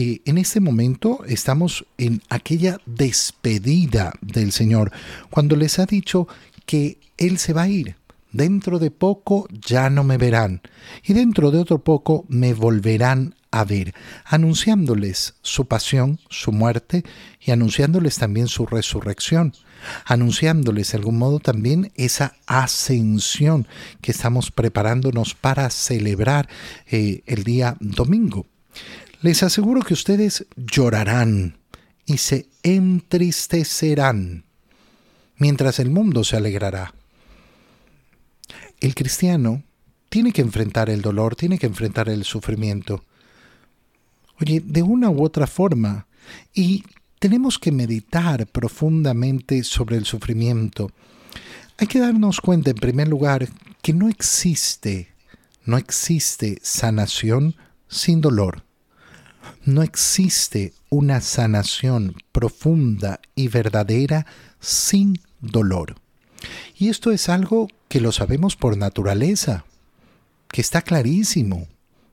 eh, en este momento estamos en aquella despedida del Señor, cuando les ha dicho que Él se va a ir. Dentro de poco ya no me verán, y dentro de otro poco me volverán a ver, anunciándoles su pasión, su muerte, y anunciándoles también su resurrección, anunciándoles de algún modo también esa ascensión que estamos preparándonos para celebrar eh, el día domingo. Les aseguro que ustedes llorarán y se entristecerán, mientras el mundo se alegrará. El cristiano tiene que enfrentar el dolor, tiene que enfrentar el sufrimiento. Oye, de una u otra forma. Y tenemos que meditar profundamente sobre el sufrimiento. Hay que darnos cuenta, en primer lugar, que no existe, no existe sanación sin dolor. No existe una sanación profunda y verdadera sin dolor. Y esto es algo que lo sabemos por naturaleza, que está clarísimo,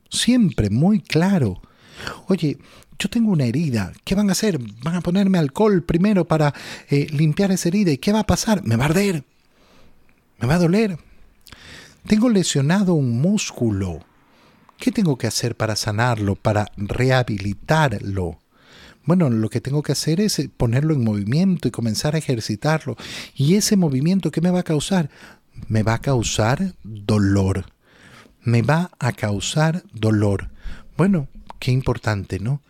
siempre muy claro. Oye, yo tengo una herida, ¿qué van a hacer? Van a ponerme alcohol primero para eh, limpiar esa herida. ¿Y qué va a pasar? Me va a arder, me va a doler. Tengo lesionado un músculo. ¿Qué tengo que hacer para sanarlo, para rehabilitarlo? Bueno, lo que tengo que hacer es eh, ponerlo en movimiento y comenzar a ejercitarlo. ¿Y ese movimiento qué me va a causar? Me va a causar dolor. Me va a causar dolor. Bueno, qué importante, ¿no?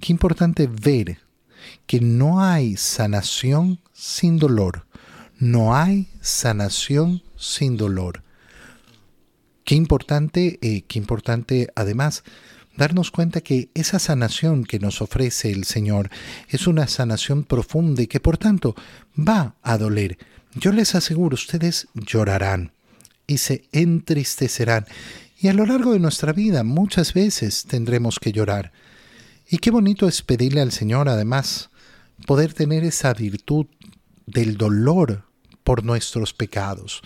Qué importante ver que no hay sanación sin dolor. No hay sanación sin dolor. Qué importante, eh, qué importante además darnos cuenta que esa sanación que nos ofrece el Señor es una sanación profunda y que por tanto va a doler. Yo les aseguro, ustedes llorarán y se entristecerán y a lo largo de nuestra vida muchas veces tendremos que llorar. Y qué bonito es pedirle al Señor además poder tener esa virtud del dolor por nuestros pecados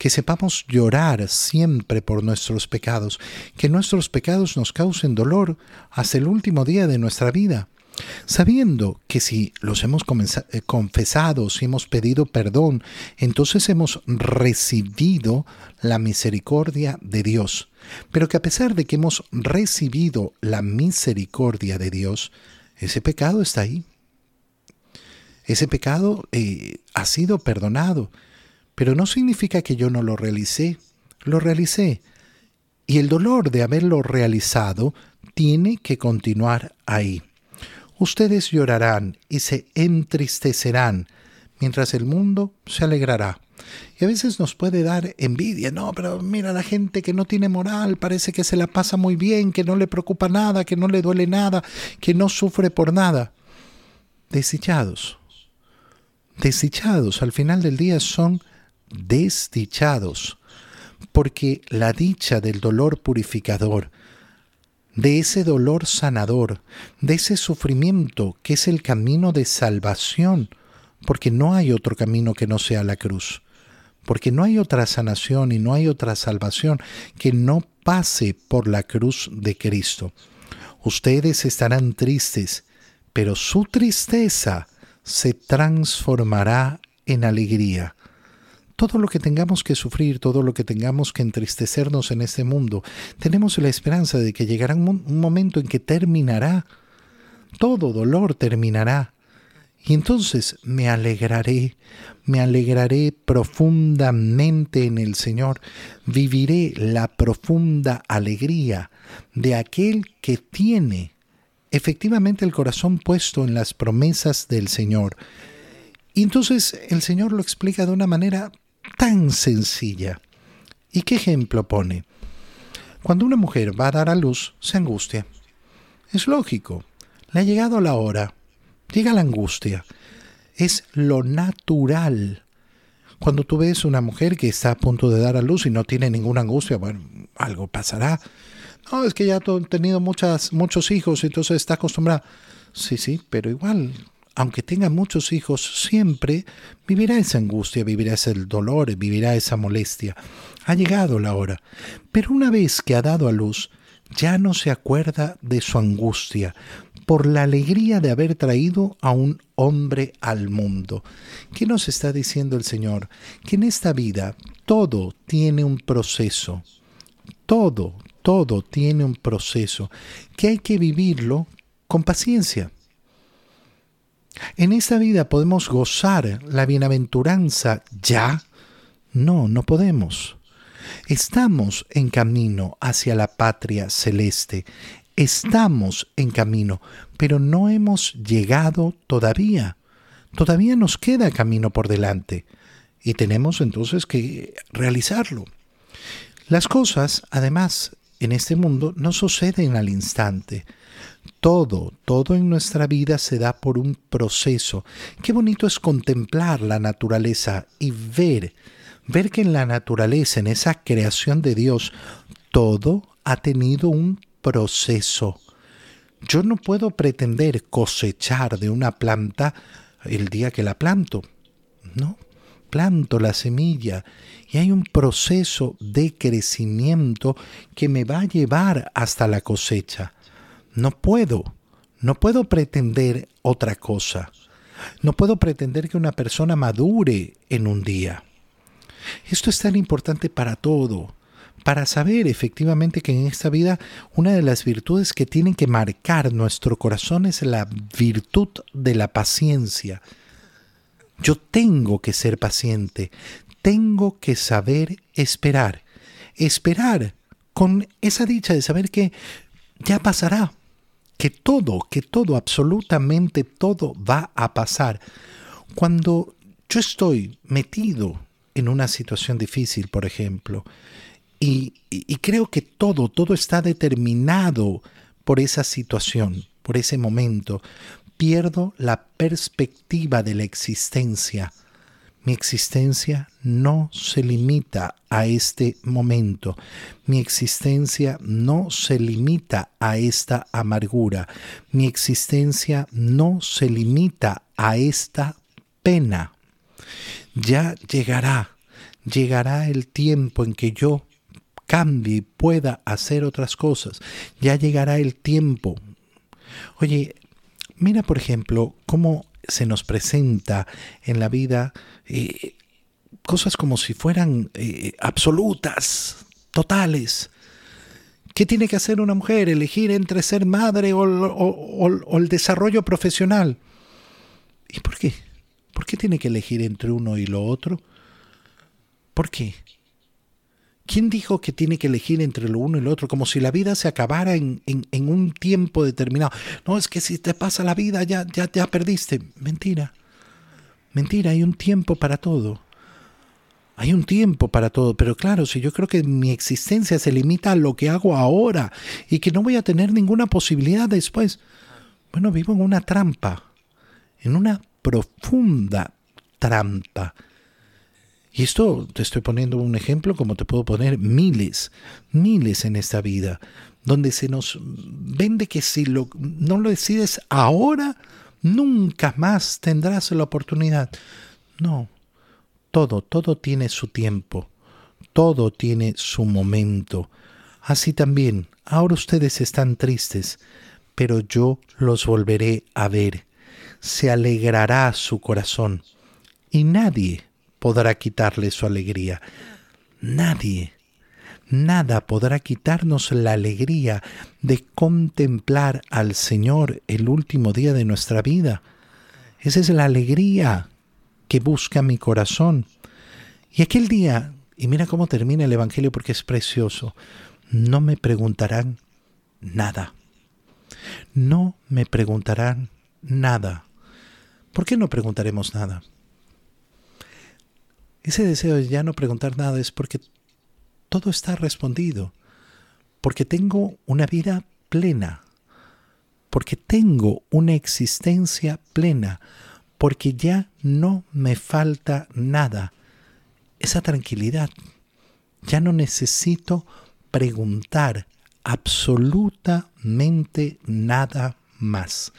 que sepamos llorar siempre por nuestros pecados, que nuestros pecados nos causen dolor hasta el último día de nuestra vida, sabiendo que si los hemos eh, confesado, si hemos pedido perdón, entonces hemos recibido la misericordia de Dios. Pero que a pesar de que hemos recibido la misericordia de Dios, ese pecado está ahí. Ese pecado eh, ha sido perdonado pero no significa que yo no lo realicé, lo realicé. Y el dolor de haberlo realizado tiene que continuar ahí. Ustedes llorarán y se entristecerán, mientras el mundo se alegrará. Y a veces nos puede dar envidia, no, pero mira la gente que no tiene moral, parece que se la pasa muy bien, que no le preocupa nada, que no le duele nada, que no sufre por nada. Desdichados. Desdichados al final del día son desdichados, porque la dicha del dolor purificador, de ese dolor sanador, de ese sufrimiento que es el camino de salvación, porque no hay otro camino que no sea la cruz, porque no hay otra sanación y no hay otra salvación que no pase por la cruz de Cristo. Ustedes estarán tristes, pero su tristeza se transformará en alegría todo lo que tengamos que sufrir, todo lo que tengamos que entristecernos en este mundo, tenemos la esperanza de que llegará un, momento en que terminará. Todo dolor terminará. Y entonces me alegraré, me alegraré profundamente en el Señor, viviré la profunda alegría de aquel que tiene efectivamente el corazón puesto en las promesas del Señor. Y entonces el Señor lo explica de una manera tan sencilla. ¿Y qué ejemplo pone? Cuando una mujer va a dar a luz, se angustia. Es lógico. Le ha llegado la hora. Llega la angustia. Es lo natural. Cuando tú ves una mujer que está a punto de dar a luz y no tiene ninguna angustia, bueno, algo pasará. No, es que ya ha tenido muchas, muchos hijos, entonces está acostumbrada. Sí, sí, pero igual, aunque tenga muchos hijos, siempre vivirá esa angustia, vivirá ese dolor, vivirá esa molestia. Ha llegado la hora. Pero una vez que ha dado a luz, ya no se acuerda de su angustia por la alegría de haber traído a un hombre al mundo. ¿Qué nos está diciendo el Señor? Que en esta vida todo tiene un proceso. Todo, todo tiene un proceso que hay que vivirlo con paciencia. En esta vida podemos gozar la bienaventuranza ya. No, no podemos. Estamos en camino hacia la patria celeste. Estamos en camino, pero no hemos llegado todavía. Todavía nos queda camino por delante y tenemos entonces que realizarlo. Las cosas, además, en este mundo no suceden al instante. Todo, todo en nuestra vida se da por un proceso. Qué bonito es contemplar la naturaleza y ver, ver que en la naturaleza, en esa creación de Dios, todo ha tenido un proceso. Yo no puedo pretender cosechar de una planta el día que la planto. No, planto la semilla y hay un proceso de crecimiento que me va a llevar hasta la cosecha. No puedo, no puedo pretender otra cosa. No puedo pretender que una persona madure en un día. Esto es tan importante para todo, para saber efectivamente que en esta vida una de las virtudes que tienen que marcar nuestro corazón es la virtud de la paciencia. Yo tengo que ser paciente, tengo que saber esperar. Esperar con esa dicha de saber que ya pasará, que todo, que todo, absolutamente todo va a pasar. Cuando yo estoy metido en una situación difícil, por ejemplo, y, y, creo que todo, todo está determinado por esa situación, por ese momento, pierdo la perspectiva de la existencia. Mi existencia no se limita a este momento. Mi existencia no se limita a esta amargura. Mi existencia no se limita a esta pena. Ya llegará, llegará el tiempo en que yo cambie y pueda hacer otras cosas. Ya llegará el tiempo. Oye, Mira, por ejemplo, cómo se nos presenta en la vida eh, cosas como si fueran eh, absolutas, totales. ¿Qué tiene que hacer una mujer? ¿Elegir entre ser madre o, o el desarrollo profesional? ¿Y por qué? ¿Por qué tiene que elegir entre uno y lo otro? ¿Por qué? ¿Quién dijo que tiene que elegir entre lo uno y lo otro? Como si la vida se acabara en, un tiempo determinado. No, es que si te pasa la vida ya, ya, ya perdiste. Mentira. Mentira, hay un tiempo para todo. Hay un tiempo para todo, pero claro, si yo creo que mi existencia se limita a lo que hago ahora y que no voy a tener ninguna posibilidad después, bueno, vivo en una trampa, en una profunda trampa. Y esto te estoy poniendo un ejemplo como te puedo poner miles, miles en esta vida, donde se nos vende que si lo, no lo decides ahora, nunca más tendrás la oportunidad. No, todo, todo tiene su tiempo, todo tiene su momento. Así también, ahora ustedes están tristes, pero yo los volveré a ver. Se alegrará su corazón. Y nadie, podrá quitarle su alegría. Nadie, nada podrá quitarnos la alegría de contemplar al Señor el último día de nuestra vida. Esa es la alegría que busca mi corazón. Y aquel día, y mira cómo termina el Evangelio porque es precioso, no me preguntarán nada. No me preguntarán nada. ¿Por qué no preguntaremos nada? Ese deseo de ya no preguntar nada es porque todo está respondido, porque tengo una vida plena, porque tengo una existencia plena, porque ya no me falta nada. Esa tranquilidad. Ya no necesito preguntar absolutamente nada más.